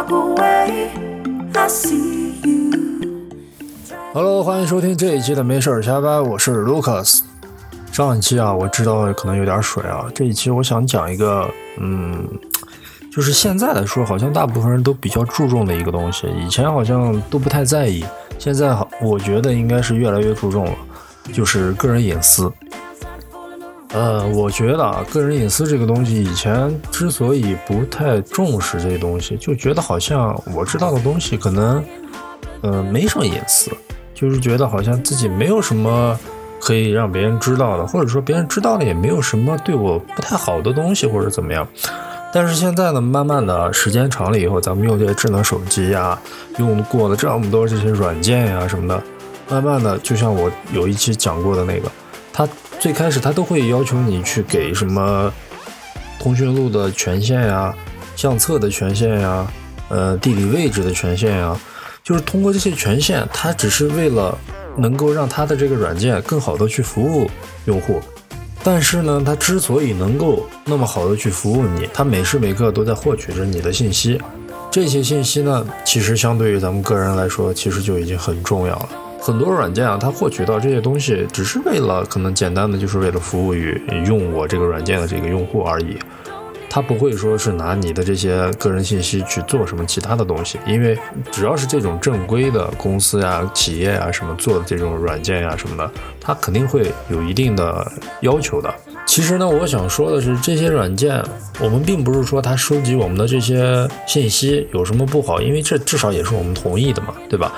walk away. I see you. Hello，欢迎收听这一期的没事儿瞎掰，我是 Lucas。上一期啊，我知道可能有点水啊，这一期我想讲一个，嗯，就是现在来说，好像大部分人都比较注重的一个东西，以前好像都不太在意，现在好，我觉得应该是越来越注重了，就是个人隐私。呃，我觉得啊，个人隐私这个东西，以前之所以不太重视这些东西，就觉得好像我知道的东西可能，呃，没什么隐私，就是觉得好像自己没有什么可以让别人知道的，或者说别人知道了也没有什么对我不太好的东西或者怎么样。但是现在呢，慢慢的时间长了以后，咱们用这些智能手机呀，用过了这么多这些软件呀什么的，慢慢的，就像我有一期讲过的那个，它最开始它都会要求你去给什么通讯录的权限呀、相册的权限呀、呃地理位置的权限呀，就是通过这些权限，它只是为了能够让它的这个软件更好的去服务用户。但是呢，它之所以能够那么好的去服务你，它每时每刻都在获取着你的信息。这些信息呢，其实相对于咱们个人来说，其实就已经很重要了。很多软件啊，它获取到这些东西，只是为了可能简单的就是为了服务于用我这个软件的这个用户而已。它不会说是拿你的这些个人信息去做什么其他的东西，因为只要是这种正规的公司呀、企业呀什么做的这种软件呀什么的，它肯定会有一定的要求的。其实呢，我想说的是，这些软件我们并不是说它收集我们的这些信息有什么不好，因为这至少也是我们同意的嘛，对吧？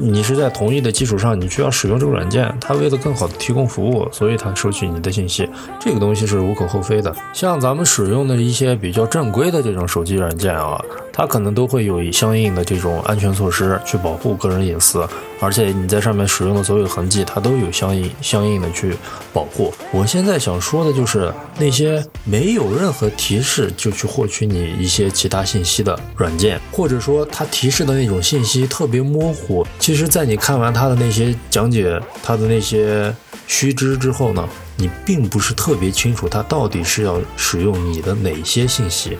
你是在同意的基础上，你需要使用这个软件，它为了更好的提供服务，所以它收取你的信息，这个东西是无可厚非的。像咱们使用的一些比较正规的这种手机软件啊，它可能都会有相应的这种安全措施去保护个人隐私，而且你在上面使用的所有痕迹，它都有相应相应的去保护。我现在想说的就是那些没有任何提示就去获取你一些其他信息的软件，或者说它提示的那种信息特别模糊。其实，在你看完它的那些讲解，它的那些须知之后呢，你并不是特别清楚它到底是要使用你的哪些信息。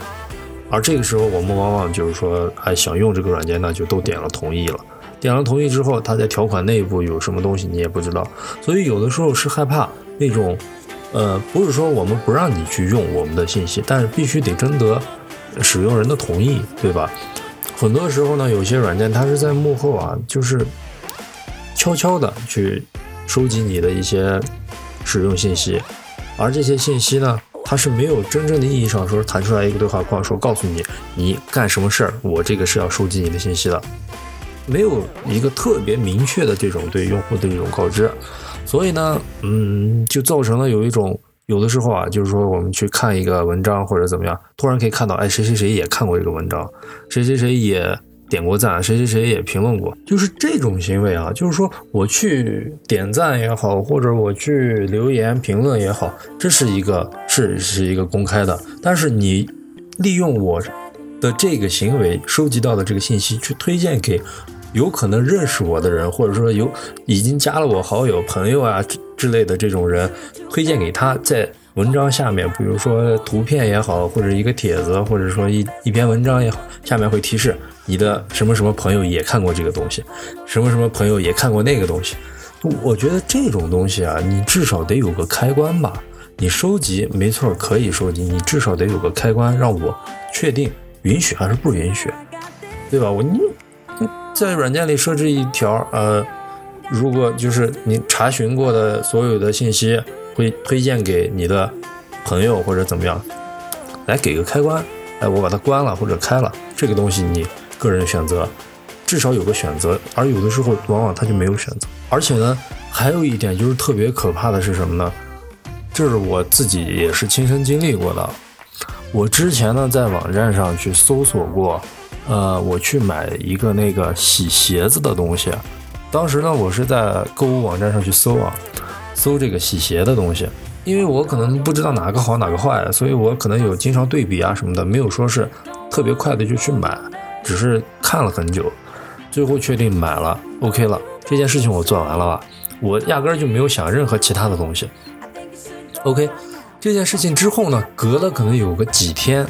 而这个时候，我们往往就是说，哎，想用这个软件，那就都点了同意了。点了同意之后，它在条款内部有什么东西你也不知道，所以有的时候是害怕那种，呃，不是说我们不让你去用我们的信息，但是必须得征得使用人的同意，对吧？很多时候呢，有些软件它是在幕后啊，就是悄悄的去收集你的一些使用信息，而这些信息呢，它是没有真正的意义上说弹出来一个对话框，说告诉你你干什么事儿，我这个是要收集你的信息的，没有一个特别明确的这种对用户的这种告知，所以呢，嗯，就造成了有一种。有的时候啊，就是说我们去看一个文章或者怎么样，突然可以看到，哎，谁谁谁也看过这个文章，谁谁谁也点过赞，谁谁谁也评论过，就是这种行为啊，就是说我去点赞也好，或者我去留言评论也好，这是一个是是一个公开的，但是你利用我的这个行为收集到的这个信息去推荐给。有可能认识我的人，或者说有已经加了我好友、朋友啊之类的这种人，推荐给他，在文章下面，比如说图片也好，或者一个帖子，或者说一一篇文章也好，下面会提示你的什么什么朋友也看过这个东西，什么什么朋友也看过那个东西。我觉得这种东西啊，你至少得有个开关吧。你收集没错，可以收集，你至少得有个开关，让我确定允许还是不允许，对吧？我你。在软件里设置一条，呃，如果就是你查询过的所有的信息，会推荐给你的朋友或者怎么样，来给个开关，哎，我把它关了或者开了，这个东西你个人选择，至少有个选择，而有的时候往往它就没有选择。而且呢，还有一点就是特别可怕的是什么呢？这是我自己也是亲身经历过的。我之前呢在网站上去搜索过。呃，我去买一个那个洗鞋子的东西，当时呢，我是在购物网站上去搜啊，搜这个洗鞋的东西，因为我可能不知道哪个好哪个坏，所以我可能有经常对比啊什么的，没有说是特别快的就去买，只是看了很久，最后确定买了，OK 了，这件事情我做完了吧，我压根儿就没有想任何其他的东西，OK，这件事情之后呢，隔了可能有个几天。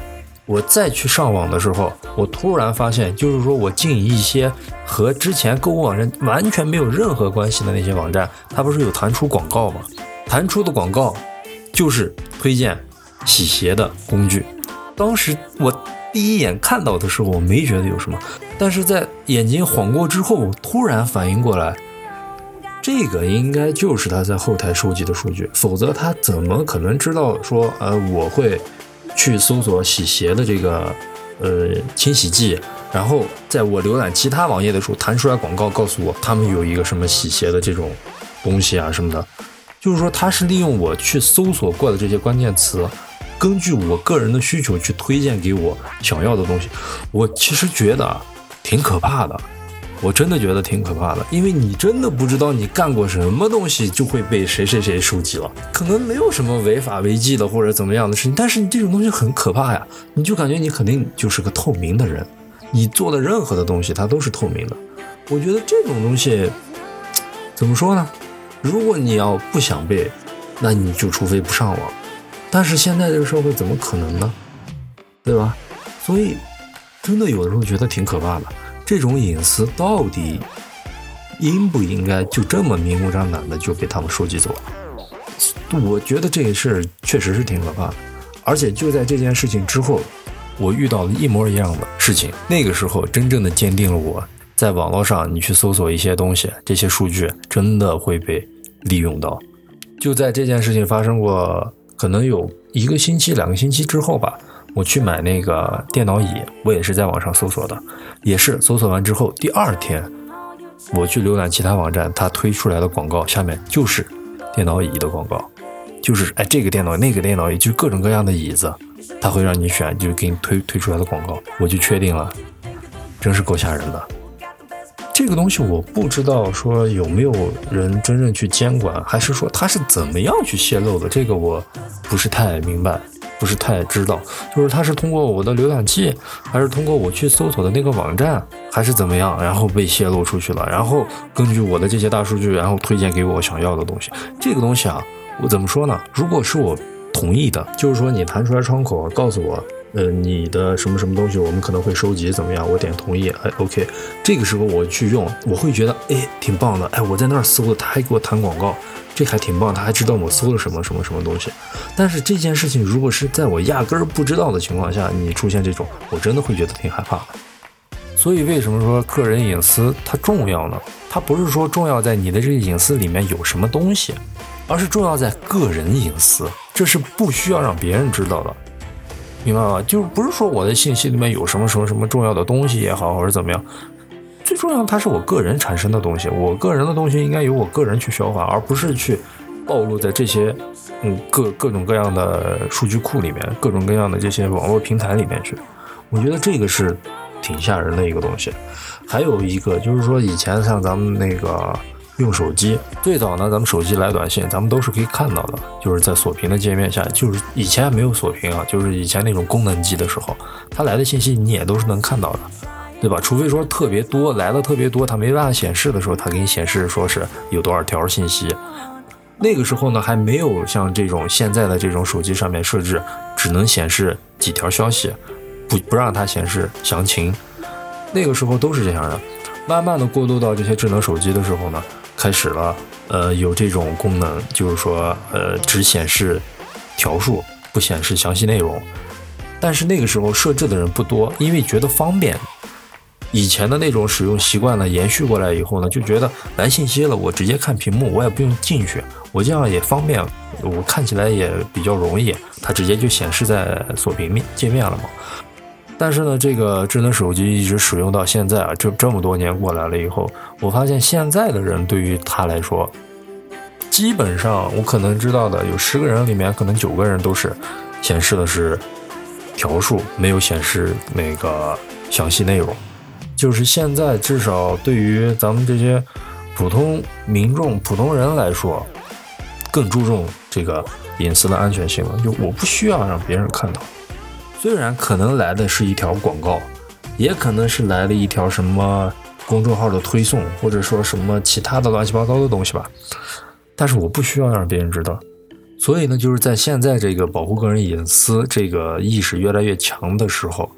我再去上网的时候，我突然发现，就是说我进一些和之前购物网站完全没有任何关系的那些网站，它不是有弹出广告吗？弹出的广告就是推荐洗鞋的工具。当时我第一眼看到的时候，我没觉得有什么，但是在眼睛晃过之后，突然反应过来，这个应该就是他在后台收集的数据，否则他怎么可能知道说，呃，我会去搜索洗鞋的这个呃清洗剂，然后在我浏览其他网页的时候弹出来广告，告诉我他们有一个什么洗鞋的这种东西啊什么的。就是说，他是利用我去搜索过的这些关键词，根据我个人的需求去推荐给我想要的东西。我其实觉得挺可怕的，我真的觉得挺可怕的，因为你真的不知道你干过什么东西就会被谁谁谁收集了。可能没有什么违法违纪的或者怎么样的事情，但是你这种东西很可怕呀，你就感觉你肯定就是个透明的人，你做的任何的东西它都是透明的。我觉得这种东西怎么说呢？如果你要不想被，那你就除非不上网。但是现在这个社会怎么可能呢？对吧？所以真的有的时候觉得挺可怕的。这种隐私到底应不应该就这么明目张胆的就被他们收集走了？我觉得这个事儿确实是挺可怕的。而且就在这件事情之后，我遇到了一模一样的事情。那个时候真正的坚定了我。在网络上，你去搜索一些东西，这些数据真的会被利用到。就在这件事情发生过，可能有一个星期、两个星期之后吧，我去买那个电脑椅，我也是在网上搜索的，也是搜索完之后，第二天我去浏览其他网站，它推出来的广告下面就是电脑椅的广告，就是哎这个电脑、那个电脑椅，就各种各样的椅子，它会让你选，就是给你推推出来的广告，我就确定了，真是够吓人的。这个东西我不知道说有没有人真正去监管，还是说它是怎么样去泄露的？这个我不是太明白，不是太知道。就是它是通过我的浏览器，还是通过我去搜索的那个网站，还是怎么样，然后被泄露出去了？然后根据我的这些大数据，然后推荐给我想要的东西。这个东西啊，我怎么说呢？如果是我同意的，就是说你弹出来窗口告诉我。呃，你的什么什么东西，我们可能会收集，怎么样？我点同意，哎，OK。这个时候我去用，我会觉得，哎，挺棒的。哎，我在那儿搜的，他还给我弹广告，这还挺棒。他还知道我搜了什么什么什么东西。但是这件事情，如果是在我压根儿不知道的情况下，你出现这种，我真的会觉得挺害怕的。所以，为什么说个人隐私它重要呢？它不是说重要在你的这个隐私里面有什么东西，而是重要在个人隐私，这是不需要让别人知道的。明白吗？就是不是说我的信息里面有什么什么什么重要的东西也好，或者怎么样，重要它是我个人产生的东西，我个人的东西应该由我个人去消化，而不是去暴露在这些嗯各各种各样的数据库里面，各种各样的这些网络平台里面去。我觉得这个是挺吓人的一个东西。还有一个就是说，以前像咱们那个。用手机最早呢，咱们手机来短信，咱们都是可以看到的，就是在锁屏的界面下，就是以前没有锁屏啊，就是以前那种功能机的时候，它来的信息你也都是能看到的，对吧？除非说特别多来的特别多，它没办法显示的时候，它给你显示说是有多少条信息。那个时候呢，还没有像这种现在的这种手机上面设置只能显示几条消息，不不让它显示详情。那个时候都是这样的，慢慢的过渡到这些智能手机的时候呢。开始了，呃，有这种功能，就是说，呃，只显示条数，不显示详细内容。但是那个时候设置的人不多，因为觉得方便。以前的那种使用习惯呢，延续过来以后呢，就觉得来信息了，我直接看屏幕，我也不用进去，我这样也方便，我看起来也比较容易，它直接就显示在锁屏面界面了嘛。但是呢，这个智能手机一直使用到现在啊，这这么多年过来了以后，我发现现在的人对于它来说，基本上我可能知道的有十个人里面，可能九个人都是显示的是条数，没有显示那个详细内容。就是现在至少对于咱们这些普通民众、普通人来说，更注重这个隐私的安全性了。就我不需要让别人看到。虽然可能来的是一条广告，也可能是来了一条什么公众号的推送，或者说什么其他的乱七八糟的东西吧，但是我不需要让别人知道，所以呢，就是在现在这个保护个人隐私这个意识越来越强的时候，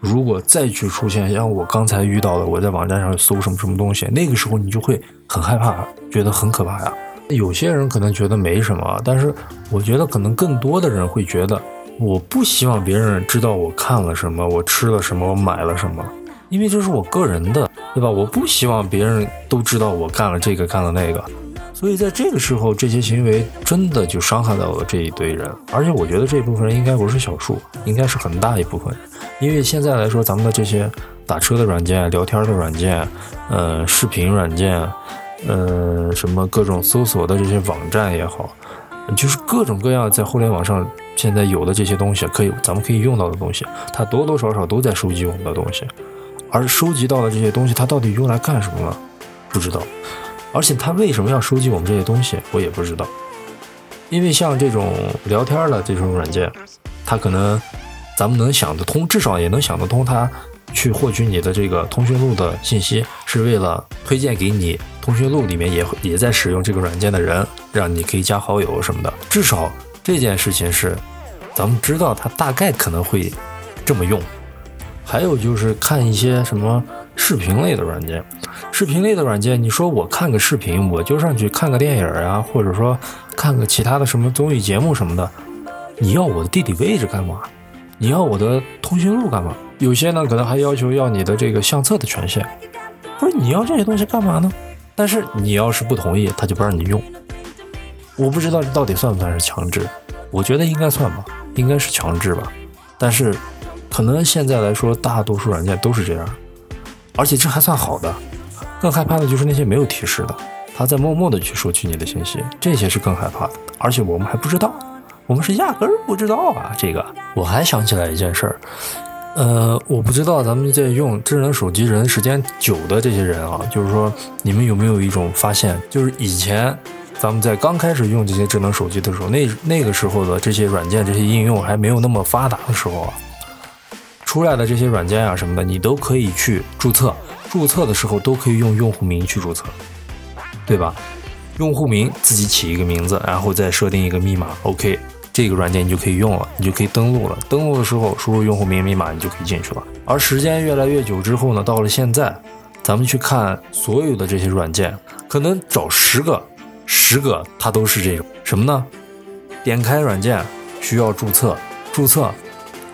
如果再去出现像我刚才遇到的，我在网站上搜什么什么东西，那个时候你就会很害怕，觉得很可怕呀。有些人可能觉得没什么，但是我觉得可能更多的人会觉得，我不希望别人知道我看了什么，我吃了什么，我买了什么，因为这是我个人的，对吧？我不希望别人都知道我干了这个，干了那个。所以在这个时候，这些行为真的就伤害到了这一堆人，而且我觉得这部分人应该不是小数，应该是很大一部分人。因为现在来说，咱们的这些打车的软件、聊天的软件、呃，视频软件，呃，什么各种搜索的这些网站也好，就是各种各样在互联网上现在有的这些东西，可以咱们可以用到的东西，它多多少少都在收集我们的东西，而收集到的这些东西，它到底用来干什么呢？不知道。而且他为什么要收集我们这些东西，我也不知道。因为像这种聊天的这种软件，它可能咱们能想得通，至少也能想得通，它去获取你的这个通讯录的信息，是为了推荐给你通讯录里面也也在使用这个软件的人，让你可以加好友什么的。至少这件事情是咱们知道，它大概可能会这么用。还有就是看一些什么视频类的软件。视频类的软件，你说我看个视频，我就上去看个电影啊，或者说看个其他的什么综艺节目什么的，你要我的地理位置干嘛？你要我的通讯录干嘛？有些呢可能还要求要你的这个相册的权限，不是你要这些东西干嘛呢？但是你要是不同意，他就不让你用。我不知道这到底算不算是强制，我觉得应该算吧，应该是强制吧。但是可能现在来说，大多数软件都是这样，而且这还算好的。更害怕的就是那些没有提示的，他在默默的去收取你的信息，这些是更害怕的。而且我们还不知道，我们是压根儿不知道啊。这个我还想起来一件事儿，呃，我不知道咱们在用智能手机人时间久的这些人啊，就是说你们有没有一种发现，就是以前咱们在刚开始用这些智能手机的时候，那那个时候的这些软件、这些应用还没有那么发达的时候啊，出来的这些软件啊什么的，你都可以去注册。注册的时候都可以用用户名去注册，对吧？用户名自己起一个名字，然后再设定一个密码，OK，这个软件你就可以用了，你就可以登录了。登录的时候输入用户名密码，你就可以进去了。而时间越来越久之后呢，到了现在，咱们去看所有的这些软件，可能找十个，十个它都是这种什么呢？点开软件需要注册，注册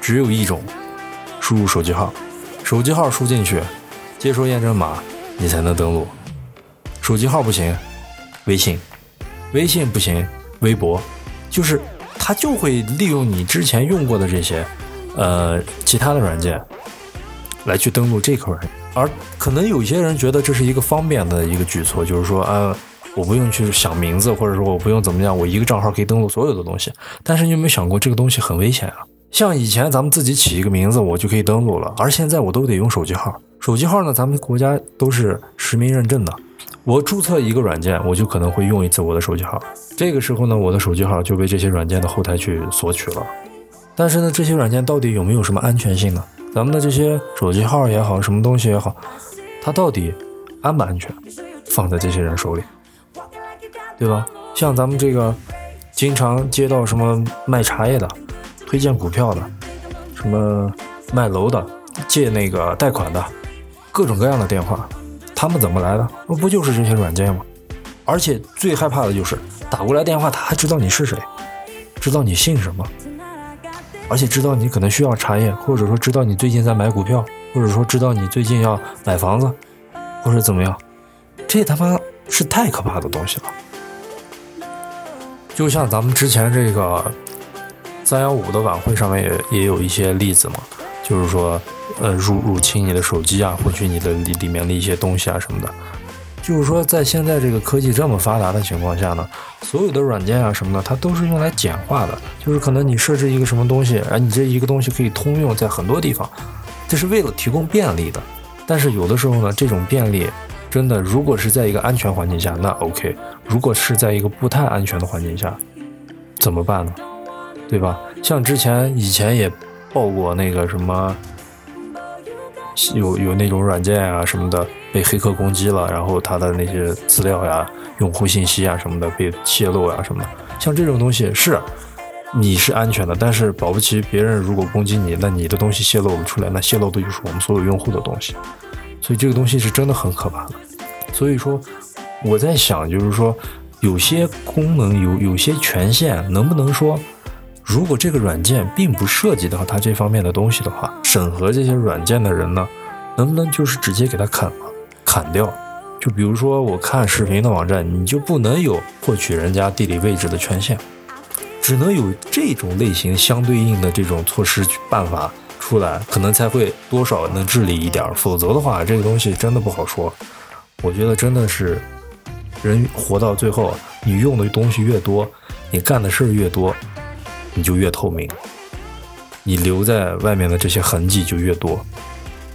只有一种，输入手机号，手机号输进去。接收验证码，你才能登录。手机号不行，微信；微信不行，微博。就是他就会利用你之前用过的这些，呃，其他的软件来去登录这块。而可能有些人觉得这是一个方便的一个举措，就是说，啊，我不用去想名字，或者说我不用怎么样，我一个账号可以登录所有的东西。但是你有没有想过，这个东西很危险啊？像以前咱们自己起一个名字，我就可以登录了，而现在我都得用手机号。手机号呢？咱们国家都是实名认证的。我注册一个软件，我就可能会用一次我的手机号。这个时候呢，我的手机号就被这些软件的后台去索取了。但是呢，这些软件到底有没有什么安全性呢？咱们的这些手机号也好，什么东西也好，它到底安不安全？放在这些人手里，对吧？像咱们这个经常接到什么卖茶叶的、推荐股票的、什么卖楼的、借那个贷款的。各种各样的电话，他们怎么来的？不就是这些软件吗？而且最害怕的就是打过来电话，他还知道你是谁，知道你姓什么，而且知道你可能需要茶叶，或者说知道你最近在买股票，或者说知道你最近要买房子，或者怎么样，这他妈是太可怕的东西了。就像咱们之前这个三幺五的晚会上面也也有一些例子嘛，就是说。呃，入入侵你的手机啊，获取你的里里面的一些东西啊什么的，就是说，在现在这个科技这么发达的情况下呢，所有的软件啊什么的，它都是用来简化的，就是可能你设置一个什么东西，哎，你这一个东西可以通用在很多地方，这是为了提供便利的。但是有的时候呢，这种便利真的，如果是在一个安全环境下，那 OK；如果是在一个不太安全的环境下，怎么办呢？对吧？像之前以前也报过那个什么。有有那种软件啊什么的，被黑客攻击了，然后他的那些资料呀、用户信息啊什么的被泄露呀什么的，像这种东西是你是安全的，但是保不齐别人如果攻击你，那你的东西泄露了出来，那泄露的就是我们所有用户的东西，所以这个东西是真的很可怕的。所以说我在想，就是说有些功能有有些权限，能不能说？如果这个软件并不涉及到它这方面的东西的话，审核这些软件的人呢，能不能就是直接给它砍了，砍掉？就比如说我看视频的网站，你就不能有获取人家地理位置的权限，只能有这种类型相对应的这种措施办法出来，可能才会多少能治理一点。否则的话，这个东西真的不好说。我觉得真的是，人活到最后，你用的东西越多，你干的事儿越多。你就越透明，你留在外面的这些痕迹就越多，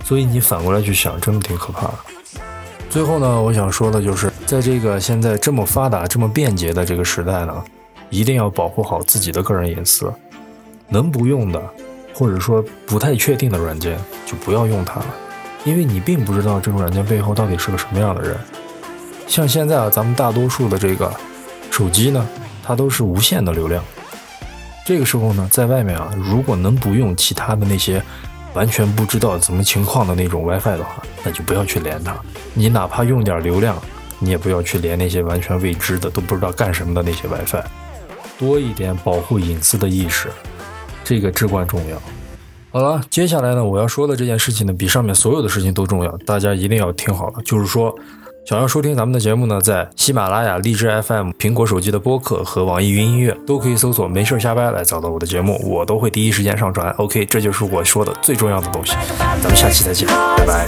所以你反过来去想，真的挺可怕的。最后呢，我想说的就是，在这个现在这么发达、这么便捷的这个时代呢，一定要保护好自己的个人隐私。能不用的，或者说不太确定的软件，就不要用它了，因为你并不知道这个软件背后到底是个什么样的人。像现在啊，咱们大多数的这个手机呢，它都是无限的流量。这个时候呢，在外面啊，如果能不用其他的那些完全不知道怎么情况的那种 WiFi 的话，那就不要去连它。你哪怕用点流量，你也不要去连那些完全未知的、都不知道干什么的那些 WiFi。多一点保护隐私的意识，这个至关重要。好了，接下来呢，我要说的这件事情呢，比上面所有的事情都重要，大家一定要听好了，就是说。想要收听咱们的节目呢，在喜马拉雅、荔枝 FM、苹果手机的播客和网易云音乐都可以搜索“没事瞎掰”来找到我的节目，我都会第一时间上传。OK，这就是我说的最重要的东西。咱们下期再见，拜拜。